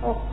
โอ้โห